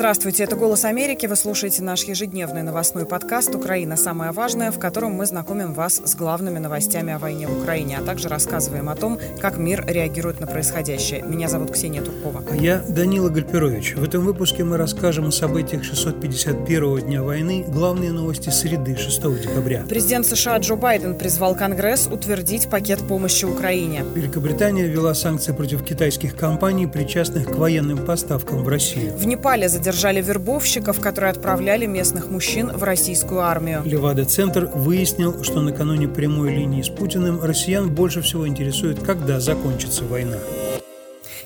Здравствуйте, это «Голос Америки». Вы слушаете наш ежедневный новостной подкаст «Украина. Самое важное», в котором мы знакомим вас с главными новостями о войне в Украине, а также рассказываем о том, как мир реагирует на происходящее. Меня зовут Ксения Туркова. А я Данила Гальперович. В этом выпуске мы расскажем о событиях 651-го дня войны, главные новости среды 6 декабря. Президент США Джо Байден призвал Конгресс утвердить пакет помощи Украине. Великобритания ввела санкции против китайских компаний, причастных к военным поставкам в Россию. В Непале задержали задержали вербовщиков, которые отправляли местных мужчин в российскую армию. Левада-центр выяснил, что накануне прямой линии с Путиным россиян больше всего интересует, когда закончится война.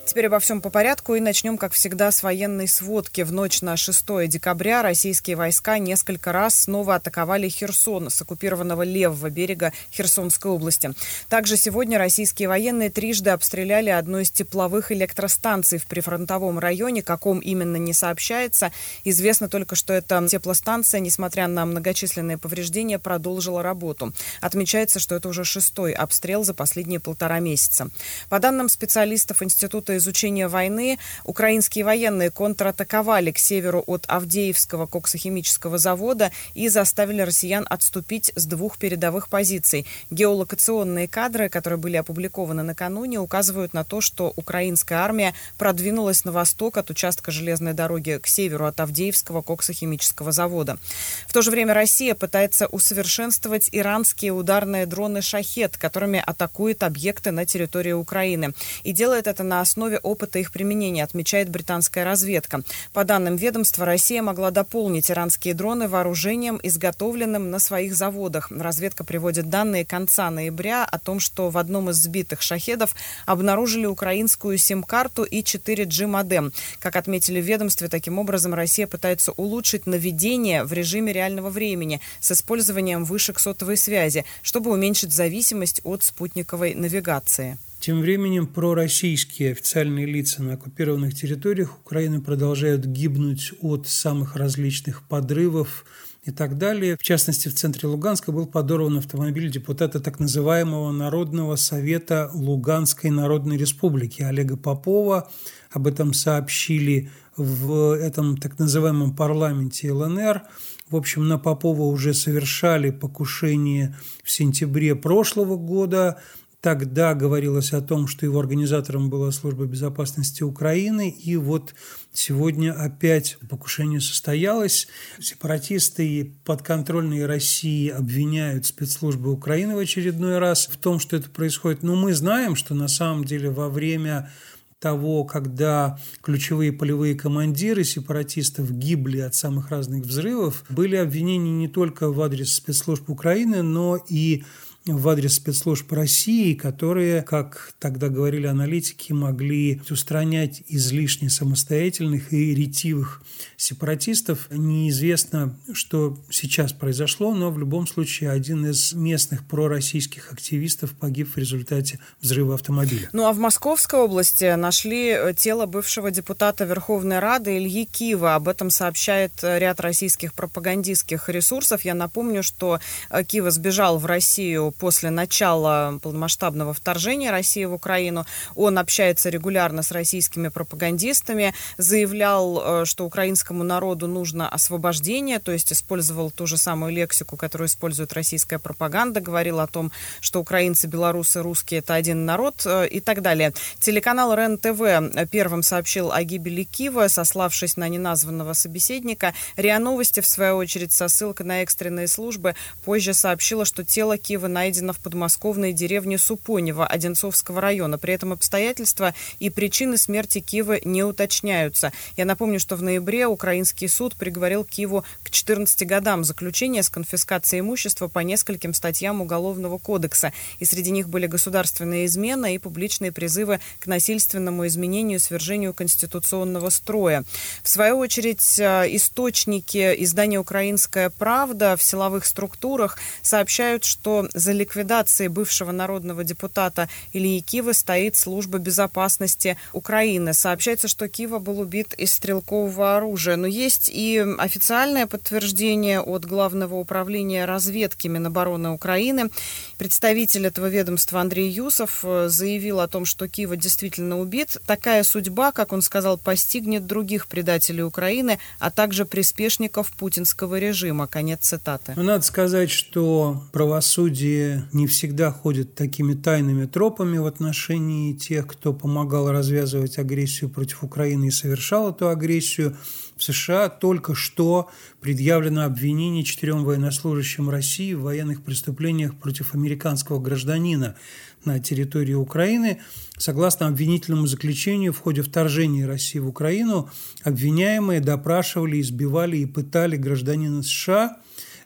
Теперь обо всем по порядку и начнем, как всегда, с военной сводки. В ночь на 6 декабря российские войска несколько раз снова атаковали Херсон с оккупированного левого берега Херсонской области. Также сегодня российские военные трижды обстреляли одну из тепловых электростанций в прифронтовом районе. Каком именно не сообщается. Известно только, что эта теплостанция, несмотря на многочисленные повреждения, продолжила работу. Отмечается, что это уже шестой обстрел за последние полтора месяца. По данным специалистов Института изучения войны украинские военные контратаковали к северу от Авдеевского коксохимического завода и заставили россиян отступить с двух передовых позиций. Геолокационные кадры, которые были опубликованы накануне, указывают на то, что украинская армия продвинулась на восток от участка железной дороги к северу от Авдеевского коксохимического завода. В то же время Россия пытается усовершенствовать иранские ударные дроны «Шахет», которыми атакует объекты на территории Украины. И делает это на основе основе опыта их применения, отмечает британская разведка. По данным ведомства, Россия могла дополнить иранские дроны вооружением, изготовленным на своих заводах. Разведка приводит данные конца ноября о том, что в одном из сбитых шахедов обнаружили украинскую сим-карту и 4G модем. Как отметили в ведомстве, таким образом Россия пытается улучшить наведение в режиме реального времени с использованием вышек сотовой связи, чтобы уменьшить зависимость от спутниковой навигации. Тем временем пророссийские официальные лица на оккупированных территориях Украины продолжают гибнуть от самых различных подрывов и так далее. В частности, в центре Луганска был подорван автомобиль депутата так называемого Народного совета Луганской Народной Республики Олега Попова. Об этом сообщили в этом так называемом парламенте ЛНР. В общем, на Попова уже совершали покушение в сентябре прошлого года. Тогда говорилось о том, что его организатором была служба безопасности Украины, и вот сегодня опять покушение состоялось. Сепаратисты подконтрольные России обвиняют спецслужбы Украины в очередной раз в том, что это происходит. Но мы знаем, что на самом деле во время того, когда ключевые полевые командиры сепаратистов гибли от самых разных взрывов, были обвинения не только в адрес спецслужб Украины, но и в адрес спецслужб России, которые, как тогда говорили аналитики, могли устранять излишне самостоятельных и ретивых сепаратистов. Неизвестно, что сейчас произошло, но в любом случае один из местных пророссийских активистов погиб в результате взрыва автомобиля. Ну а в Московской области нашли э, тело бывшего депутата Верховной Рады Ильи Кива. Об этом сообщает э, ряд российских пропагандистских ресурсов. Я напомню, что э, Кива сбежал в Россию после начала полномасштабного вторжения России в Украину. Он общается регулярно с российскими пропагандистами, заявлял, э, что украинскому народу нужно освобождение, то есть использовал ту же самую лексику, которую использует российская пропаганда, говорил о том, что украинцы, белорусы, русские – это один народ э, и так далее. Телеканал РЕН-ТВ первым сообщил о гибели Киева, сославшись на неназванного собеседника. РИА Новости, в свою очередь, со ссылкой на экстренные службы, позже сообщила, что тело Киева найдено найдено в подмосковной деревне Супонево Одинцовского района. При этом обстоятельства и причины смерти Киева не уточняются. Я напомню, что в ноябре украинский суд приговорил Киеву к 14 годам заключения с конфискацией имущества по нескольким статьям Уголовного кодекса. И среди них были государственная измена и публичные призывы к насильственному изменению свержению конституционного строя. В свою очередь, э, источники издания «Украинская правда» в силовых структурах сообщают, что за ликвидацией бывшего народного депутата Ильи Кивы стоит служба безопасности Украины. Сообщается, что Кива был убит из стрелкового оружия. Но есть и официальное подтверждение от Главного управления разведки Минобороны Украины. Представитель этого ведомства Андрей Юсов э, заявил о том, что Кива действительно убит. Такая судьба, как он сказал, постигнет других предателей Украины, а также приспешников путинского режима. Конец цитаты. Ну, надо сказать, что правосудие не всегда ходит такими тайными тропами в отношении тех, кто помогал развязывать агрессию против Украины и совершал эту агрессию. В США только что предъявлено обвинение четырем военнослужащим России в военных преступлениях против американского гражданина на территории Украины. Согласно обвинительному заключению, в ходе вторжения России в Украину обвиняемые допрашивали, избивали и пытали гражданина США.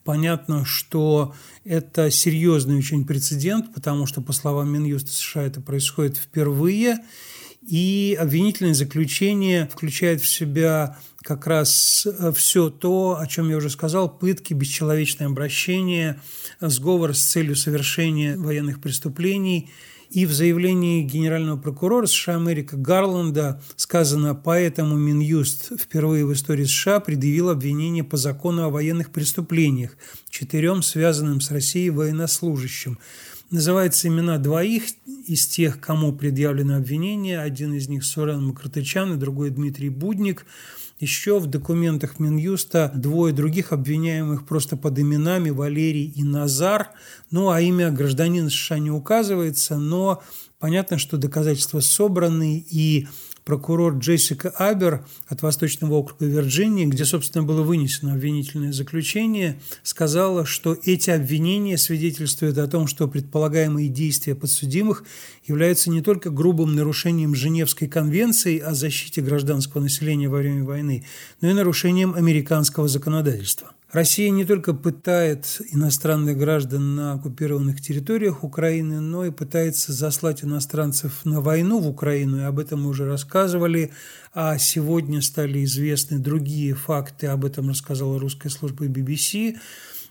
Понятно, что это серьезный очень прецедент, потому что, по словам Минюста США, это происходит впервые. И обвинительное заключение включает в себя как раз э, все то, о чем я уже сказал, пытки, бесчеловечное обращение, сговор с целью совершения военных преступлений. И в заявлении генерального прокурора США Америка Гарланда сказано, поэтому Минюст впервые в истории США предъявил обвинение по закону о военных преступлениях четырем связанным с Россией военнослужащим. Называются имена двоих из тех, кому предъявлено обвинение. Один из них Сурен Макротычан и другой Дмитрий Будник – еще в документах Минюста двое других обвиняемых просто под именами Валерий и Назар. Ну, а имя гражданина США не указывается, но понятно, что доказательства собраны, и прокурор Джессика Абер от Восточного округа Вирджинии, где, собственно, было вынесено обвинительное заключение, сказала, что эти обвинения свидетельствуют о том, что предполагаемые действия подсудимых являются не только грубым нарушением Женевской конвенции о защите гражданского населения во время войны, но и нарушением американского законодательства. Россия не только пытает иностранных граждан на оккупированных территориях Украины, но и пытается заслать иностранцев на войну в Украину, и об этом мы уже рассказывали, а сегодня стали известны другие факты, об этом рассказала русская служба BBC,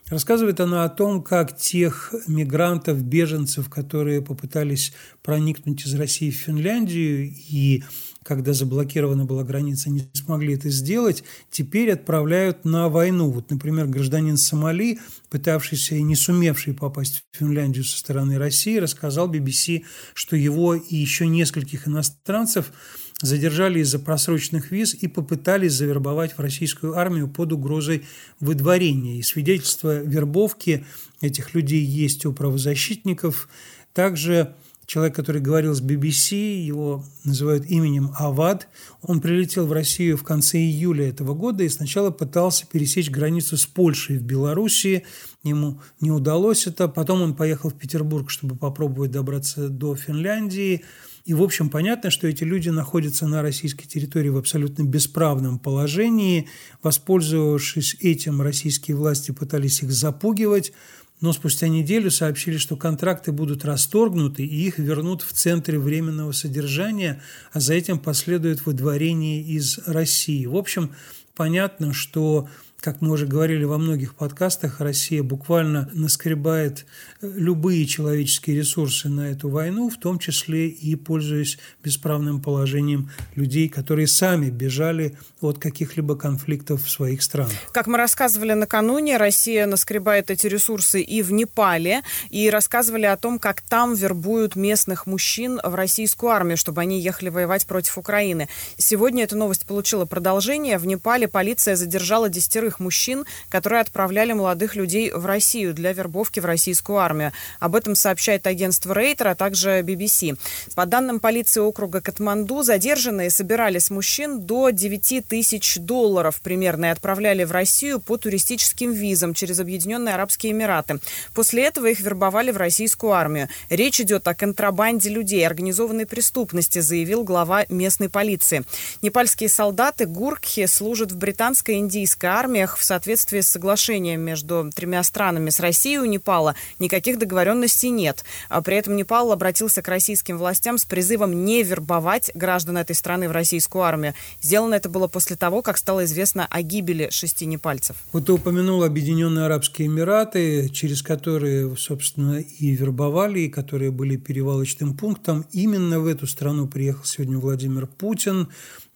Рассказывает она о том, как тех мигрантов, беженцев, которые попытались проникнуть из России в Финляндию и когда заблокирована была граница, не смогли это сделать, теперь отправляют на войну. Вот, например, гражданин Сомали, пытавшийся и не сумевший попасть в Финляндию со стороны России, рассказал BBC, что его и еще нескольких иностранцев задержали из-за просроченных виз и попытались завербовать в российскую армию под угрозой выдворения. И свидетельства вербовки этих людей есть у правозащитников. Также человек, который говорил с BBC, его называют именем Авад. Он прилетел в Россию в конце июля этого года и сначала пытался пересечь границу с Польшей в Белоруссии. Ему не удалось это. Потом он поехал в Петербург, чтобы попробовать добраться до Финляндии. И, в общем, понятно, что эти люди находятся на российской территории в абсолютно бесправном положении. Воспользовавшись этим, российские власти пытались их запугивать, но спустя неделю сообщили, что контракты будут расторгнуты и их вернут в центре временного содержания, а за этим последует выдворение из России. В общем, понятно, что как мы уже говорили во многих подкастах, Россия буквально наскребает э, любые человеческие ресурсы на эту войну, в том числе и пользуясь бесправным положением людей, которые сами бежали от каких-либо конфликтов в своих странах. Как мы рассказывали накануне, Россия наскребает эти ресурсы и в Непале, и рассказывали о том, как там вербуют местных мужчин в российскую армию, чтобы они ехали воевать против Украины. Сегодня эта новость получила продолжение. В Непале полиция задержала десятерых молодых мужчин, которые отправляли молодых людей в Россию для вербовки в российскую армию. Об этом сообщает агентство Рейтер, а также BBC. По данным полиции округа Катманду, задержанные собирали с мужчин до 9 тысяч долларов примерно и отправляли в Россию по туристическим визам через Объединенные Арабские Эмираты. После этого их вербовали в российскую армию. Речь идет о контрабанде людей, организованной преступности, заявил глава местной полиции. Непальские солдаты Гуркхи служат в британской индийской армии, армиях в соответствии с соглашением между тремя странами. С Россией у Непала никаких договоренностей нет. А при этом Непал обратился к российским властям с призывом не вербовать граждан этой страны в российскую армию. Сделано это было после того, как стало известно о гибели шести непальцев. Вот ты упомянул Объединенные Арабские Эмираты, через которые, собственно, и вербовали, и которые были перевалочным пунктом. Именно в эту страну приехал сегодня Владимир Путин.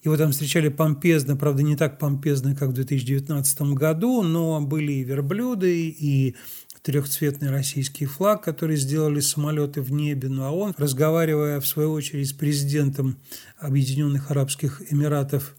Его там встречали помпезно, правда, не так помпезно, как в 2019 году, но были и верблюды, и трехцветный российский флаг, который сделали самолеты в небе. Ну а он, разговаривая в свою очередь с президентом Объединенных Арабских Эмиратов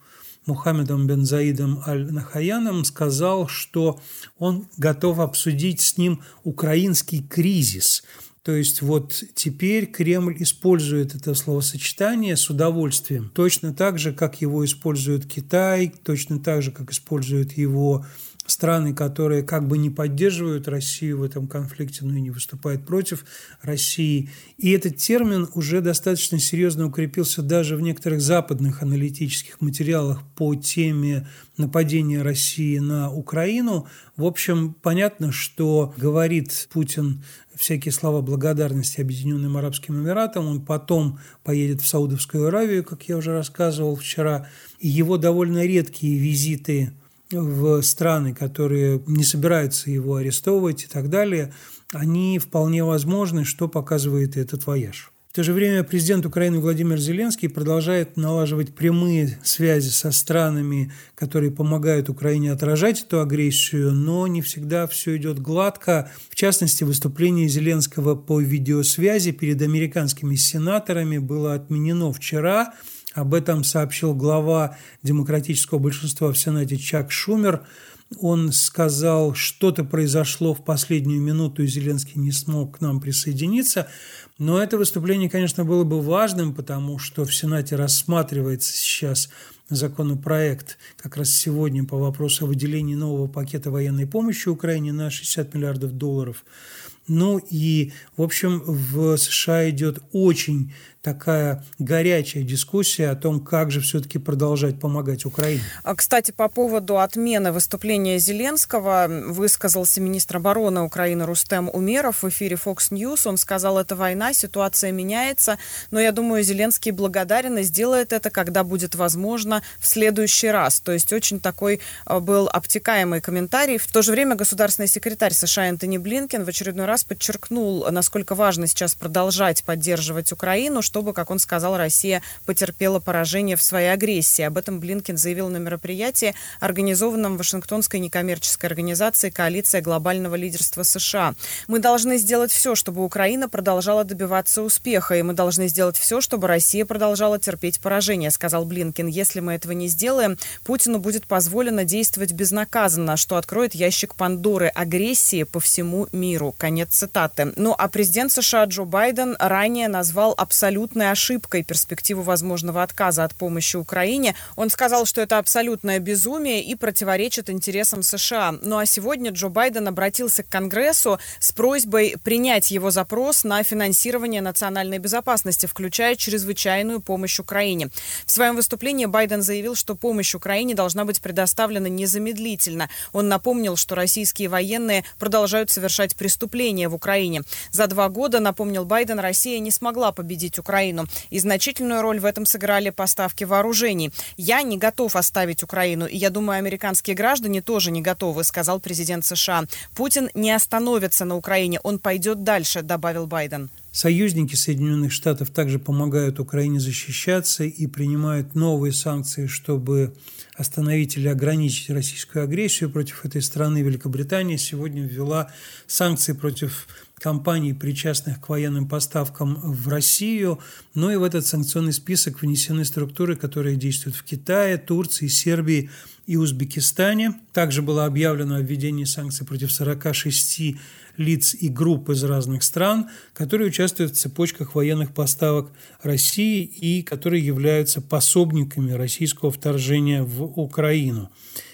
Мухаммедом бен Заидом Аль-Нахаяном, сказал, что он готов обсудить с ним украинский кризис – то есть вот теперь Кремль использует это словосочетание с удовольствием, точно так же, как его использует Китай, точно так же, как используют его страны, которые как бы не поддерживают Россию в этом конфликте, но и не выступают против России. И этот термин уже достаточно серьезно укрепился даже в некоторых западных аналитических материалах по теме нападения России на Украину. В общем, понятно, что говорит Путин всякие слова благодарности Объединенным Арабским Эмиратам. Он потом поедет в Саудовскую Аравию, как я уже рассказывал вчера. И его довольно редкие визиты в страны, которые не собираются его арестовывать и так далее, они вполне возможны, что показывает этот вояж. В то же время президент Украины Владимир Зеленский продолжает налаживать прямые связи со странами, которые помогают Украине отражать эту агрессию, но не всегда все идет гладко. В частности, выступление Зеленского по видеосвязи перед американскими сенаторами было отменено вчера – об этом сообщил глава демократического большинства в Сенате Чак Шумер. Он сказал, что-то произошло в последнюю минуту, и Зеленский не смог к нам присоединиться. Но это выступление, конечно, было бы важным, потому что в Сенате рассматривается сейчас законопроект как раз сегодня по вопросу о выделении нового пакета военной помощи Украине на 60 миллиардов долларов. Ну и, в общем, в США идет очень такая горячая дискуссия о том, как же все-таки продолжать помогать Украине. А, кстати, по поводу отмены выступления Зеленского высказался министр обороны Украины Рустем Умеров в эфире Fox News. Он сказал, это война, ситуация меняется, но я думаю, Зеленский благодарен и сделает это, когда будет возможно в следующий раз. То есть очень такой а, был обтекаемый комментарий. В то же время государственный секретарь США Энтони Блинкен в очередной раз подчеркнул, насколько важно сейчас продолжать поддерживать Украину, чтобы, как он сказал, Россия потерпела поражение в своей агрессии. Об этом Блинкин заявил на мероприятии, организованном Вашингтонской некоммерческой организацией «Коалиция глобального лидерства США». Мы должны сделать все, чтобы Украина продолжала добиваться успеха, и мы должны сделать все, чтобы Россия продолжала терпеть поражение, сказал Блинкин. Если мы этого не сделаем, Путину будет позволено действовать безнаказанно, что откроет ящик Пандоры агрессии по всему миру. Конец цитаты. Ну а президент США Джо Байден ранее назвал абсолютно абсолютной ошибкой перспективу возможного отказа от помощи Украине. Он сказал, что это абсолютное безумие и противоречит интересам США. Ну а сегодня Джо Байден обратился к Конгрессу с просьбой принять его запрос на финансирование национальной безопасности, включая чрезвычайную помощь Украине. В своем выступлении Байден заявил, что помощь Украине должна быть предоставлена незамедлительно. Он напомнил, что российские военные продолжают совершать преступления в Украине. За два года, напомнил Байден, Россия не смогла победить Украину Украину. И значительную роль в этом сыграли поставки вооружений. Я не готов оставить Украину, и я думаю, американские граждане тоже не готовы, сказал президент США. Путин не остановится на Украине, он пойдет дальше, добавил Байден. Союзники Соединенных Штатов также помогают Украине защищаться и принимают новые санкции, чтобы остановить или ограничить российскую агрессию против этой страны. Великобритания сегодня ввела санкции против компаний, причастных к военным поставкам в Россию, но и в этот санкционный список внесены структуры, которые действуют в Китае, Турции, Сербии и Узбекистане. Также было объявлено о введении санкций против 46 лиц и групп из разных стран, которые участвуют в цепочках военных поставок России и которые являются пособниками российского вторжения в Украину.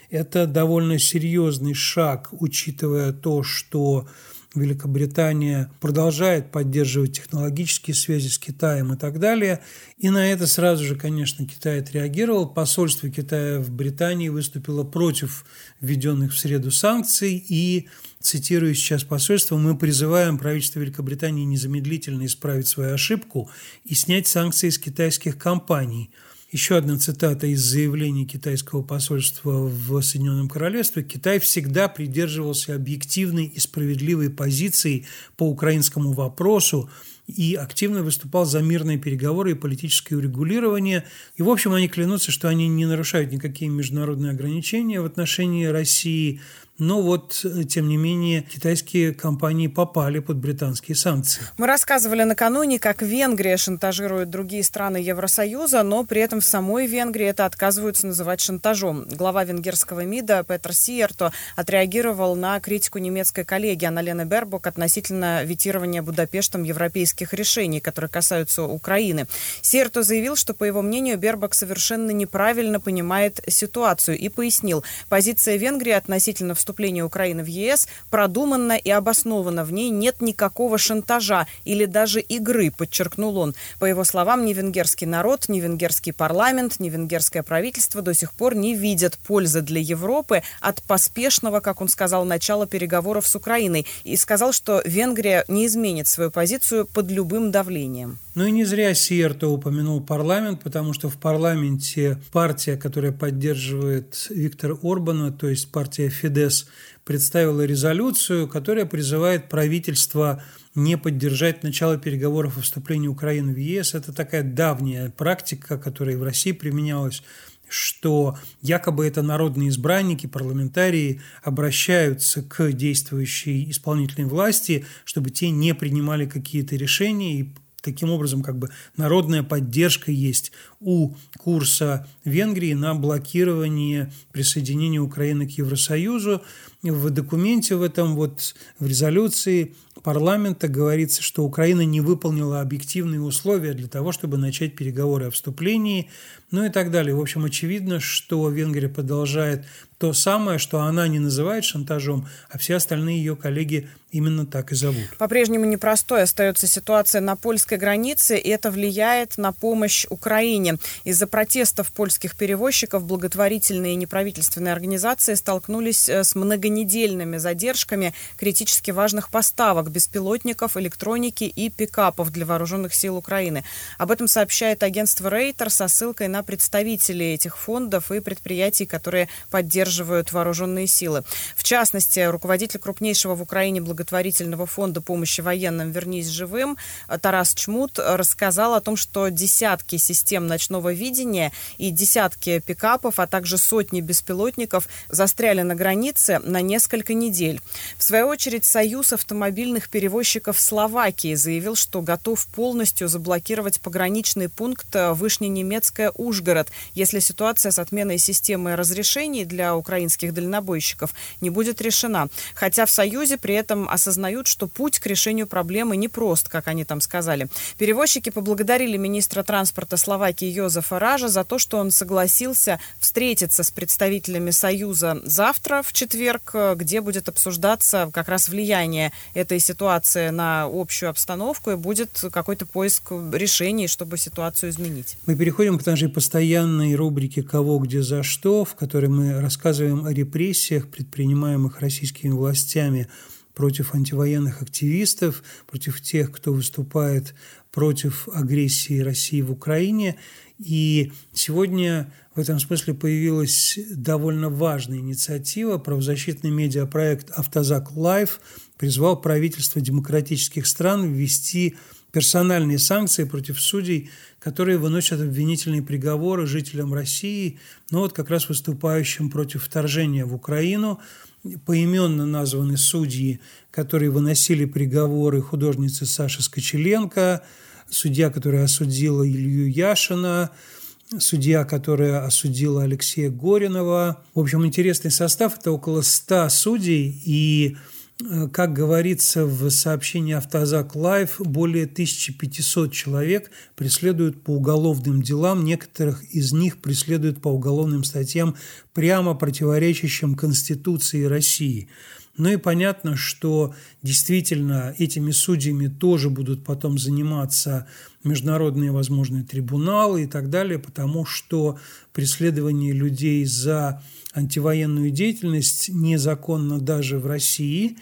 Это довольно серьезный шаг, учитывая то, что Великобритания продолжает поддерживать технологические связи с Китаем и так далее. И на это сразу же, конечно, Китай отреагировал. Посольство Китая в Британии выступило против введенных в среду санкций и цитирую сейчас посольство, мы призываем правительство Великобритании незамедлительно исправить свою ошибку и снять санкции с китайских компаний – еще одна цитата из заявления китайского посольства в Соединенном Королевстве. Китай всегда придерживался объективной и справедливой позиции по украинскому вопросу и активно выступал за мирные переговоры и политическое урегулирование. И, в общем, они клянутся, что они не нарушают никакие международные ограничения в отношении России, но вот, э, тем не менее, китайские компании попали под британские санкции. Мы рассказывали накануне, как Венгрия шантажирует другие страны Евросоюза, но при этом в самой Венгрии это отказываются называть шантажом. Глава венгерского МИДа Петр Сиерто отреагировал на критику немецкой коллеги Анналены Бербок относительно ветирования Будапештом европейских решений, которые касаются Украины. Сиерто заявил, что, по его мнению, Бербок совершенно неправильно понимает ситуацию и пояснил, позиция Венгрии относительно вступления вступления Украины в ЕС продуманно и обоснованно. В ней нет никакого шантажа или даже игры, подчеркнул он. По его словам, ни венгерский народ, ни венгерский парламент, ни венгерское правительство до сих пор не видят пользы для Европы от поспешного, как он сказал, начала переговоров с Украиной. И сказал, что Венгрия не изменит свою позицию под любым давлением. Ну и не зря Сиерто упомянул парламент, потому что в парламенте партия, которая поддерживает Виктора Орбана, то есть партия Фидес, представила резолюцию, которая призывает правительство не поддержать начало переговоров о вступлении Украины в ЕС. Это такая давняя практика, которая в России применялась что якобы это народные избранники, парламентарии обращаются к действующей исполнительной власти, чтобы те не принимали какие-то решения и Таким образом, как бы народная поддержка есть у курса Венгрии на блокирование присоединения Украины к Евросоюзу. В документе в этом вот в резолюции парламента говорится, что Украина не выполнила объективные условия для того, чтобы начать переговоры о вступлении, ну и так далее. В общем, очевидно, что Венгрия продолжает то самое, что она не называет шантажом, а все остальные ее коллеги именно так и зовут. По-прежнему непростой остается ситуация на польской границе, и это влияет на помощь Украине. Из-за протестов польских перевозчиков благотворительные и неправительственные организации столкнулись э, с многонедельными задержками критически важных поставок беспилотников, электроники и пикапов для вооруженных сил Украины. Об этом сообщает агентство Рейтер со ссылкой на представителей этих фондов и предприятий, которые поддерживают вооруженные силы. В частности, руководитель крупнейшего в Украине благотворительного фонда помощи военным «Вернись живым» Тарас Чмут рассказал о том, что десятки систем ночного видения и десятки пикапов, а также сотни беспилотников застряли на границе на несколько недель. В свою очередь, Союз автомобильных перевозчиков Словакии заявил, что готов полностью заблокировать пограничный пункт Вышненемецкая Ужгород, если ситуация с отменой системы разрешений для украинских дальнобойщиков не будет решена. Хотя в Союзе при этом осознают, что путь к решению проблемы непрост, как они там сказали. Перевозчики поблагодарили министра транспорта Словакии Йозефа Ража за то, что он согласился встретиться с представителями Союза завтра, в четверг, где будет обсуждаться как раз влияние этой ситуации на общую обстановку и будет какой-то поиск решений, чтобы ситуацию изменить. Мы переходим к нашей постоянной рубрике «Кого, где, за что», в которой мы рассказываем о репрессиях, предпринимаемых российскими властями против антивоенных активистов, против тех, кто выступает против агрессии России в Украине. И сегодня в этом смысле появилась довольно важная инициатива. Правозащитный медиапроект «Автозак Live» призвал правительство демократических стран ввести персональные санкции против судей, которые выносят обвинительные приговоры жителям России, но вот как раз выступающим против вторжения в Украину. Поименно названы судьи, которые выносили приговоры художницы Саши Скочеленко, судья, которая осудила Илью Яшина, судья, которая осудила Алексея Горинова. В общем, интересный состав – это около 100 судей, и как говорится в сообщении «Автозак Live», более 1500 человек преследуют по уголовным делам, некоторых из них преследуют по уголовным статьям, прямо противоречащим Конституции России. Ну и понятно, что действительно этими судьями тоже будут потом заниматься международные возможные трибуналы и так далее, потому что преследование людей за антивоенную деятельность незаконно даже в России.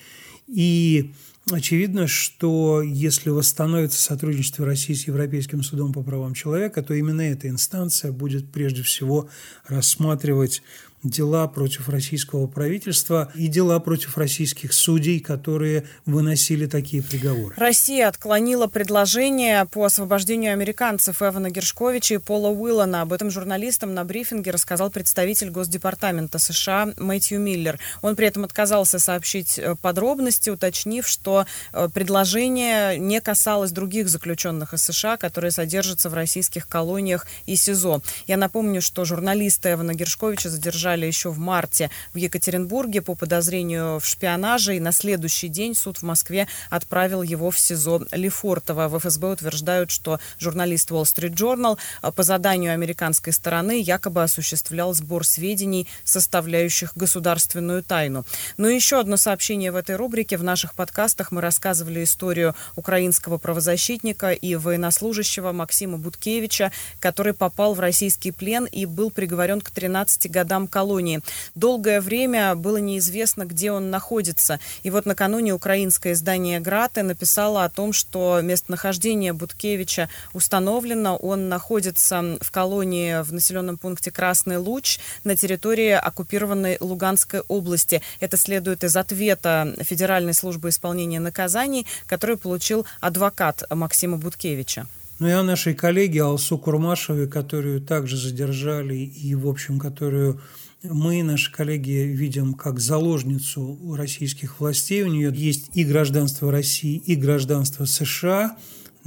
И Очевидно, что если восстановится сотрудничество России с Европейским судом по правам человека, то именно эта инстанция будет прежде всего рассматривать дела против российского правительства и дела против российских судей, которые выносили такие приговоры. Россия отклонила предложение по освобождению американцев Эвана Гершковича и Пола Уиллана. Об этом журналистам на брифинге рассказал представитель Госдепартамента США Мэтью Миллер. Он при этом отказался сообщить э, подробности, уточнив, что э, предложение не касалось других заключенных из США, которые содержатся в российских колониях и СИЗО. Я напомню, что журналисты Эвана Гершковича задержали задержали еще в марте в Екатеринбурге по подозрению в шпионаже, и на следующий день суд в Москве отправил его в СИЗО Лефортово. В ФСБ утверждают, что журналист Wall Street Journal а, по заданию американской стороны якобы осуществлял сбор сведений, составляющих государственную тайну. Но еще одно сообщение в этой рубрике. В наших подкастах мы рассказывали историю украинского правозащитника и военнослужащего Максима Буткевича, который попал в российский плен и был приговорен к 13 годам колонии. Долгое время было неизвестно, где он находится. И вот накануне украинское издание «Граты» написало о том, что местонахождение Буткевича установлено. Он находится в колонии в населенном пункте Красный Луч на территории оккупированной Луганской области. Это следует из ответа Федеральной службы исполнения наказаний, который получил адвокат Максима Буткевича. Ну и о нашей коллеге Алсу Курмашевой, которую также задержали и, в общем, которую мы, наши коллеги, видим как заложницу российских властей. У нее есть и гражданство России, и гражданство США.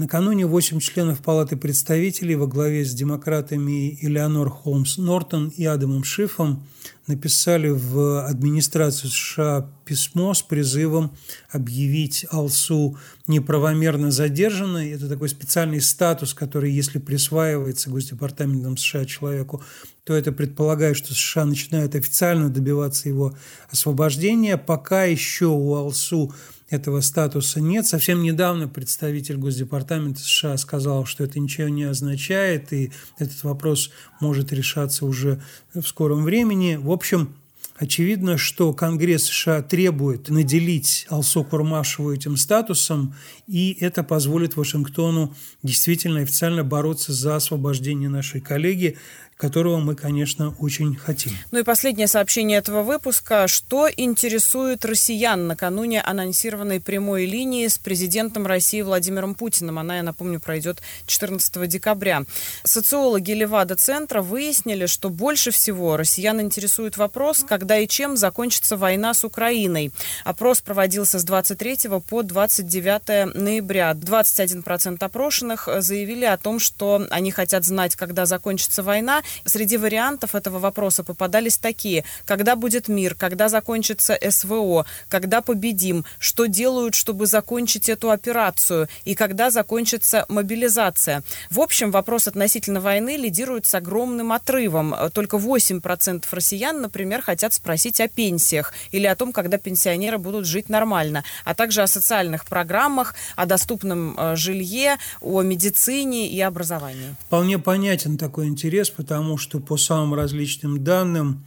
Накануне восемь членов Палаты представителей во главе с демократами Элеонор Холмс Нортон и Адамом Шифом написали в администрацию США письмо с призывом объявить Алсу неправомерно задержанной. Это такой специальный статус, который, если присваивается Госдепартаментом США человеку, то это предполагает, что США начинают официально добиваться его освобождения. Пока еще у Алсу этого статуса нет. Совсем недавно представитель Госдепартамента США сказал, что это ничего не означает, и этот вопрос может решаться уже в скором времени. В общем, Очевидно, что Конгресс США требует наделить Алсу Курмашеву этим статусом, и это позволит Вашингтону действительно официально бороться за освобождение нашей коллеги которого мы, конечно, очень хотим. Ну и последнее сообщение этого выпуска. Что интересует россиян накануне анонсированной прямой линии с президентом России Владимиром Путиным? Она, я напомню, пройдет 14 декабря. Социологи Левада-центра выяснили, что больше всего россиян интересует вопрос, когда и чем закончится война с Украиной. Опрос проводился с 23 по 29 ноября. 21% опрошенных заявили о том, что они хотят знать, когда закончится война, Среди вариантов этого вопроса попадались такие. Когда будет мир? Когда закончится СВО? Когда победим? Что делают, чтобы закончить эту операцию? И когда закончится мобилизация? В общем, вопрос относительно войны лидирует с огромным отрывом. Только 8% россиян, например, хотят спросить о пенсиях или о том, когда пенсионеры будут жить нормально, а также о социальных программах, о доступном э, жилье, о медицине и образовании. Вполне понятен такой интерес, потому потому что по самым различным данным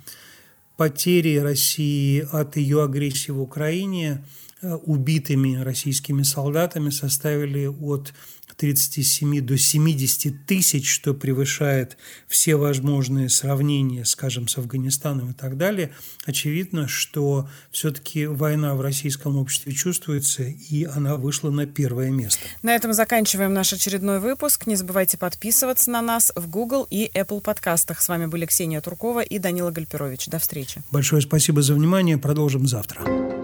потери России от ее агрессии в Украине убитыми российскими солдатами составили от 37 до 70 тысяч, что превышает все возможные сравнения, скажем, с Афганистаном и так далее, очевидно, что все-таки война в российском обществе чувствуется, и она вышла на первое место. На этом заканчиваем наш очередной выпуск. Не забывайте подписываться на нас в Google и Apple подкастах. С вами были Ксения Туркова и Данила Гальперович. До встречи. Большое спасибо за внимание. Продолжим завтра.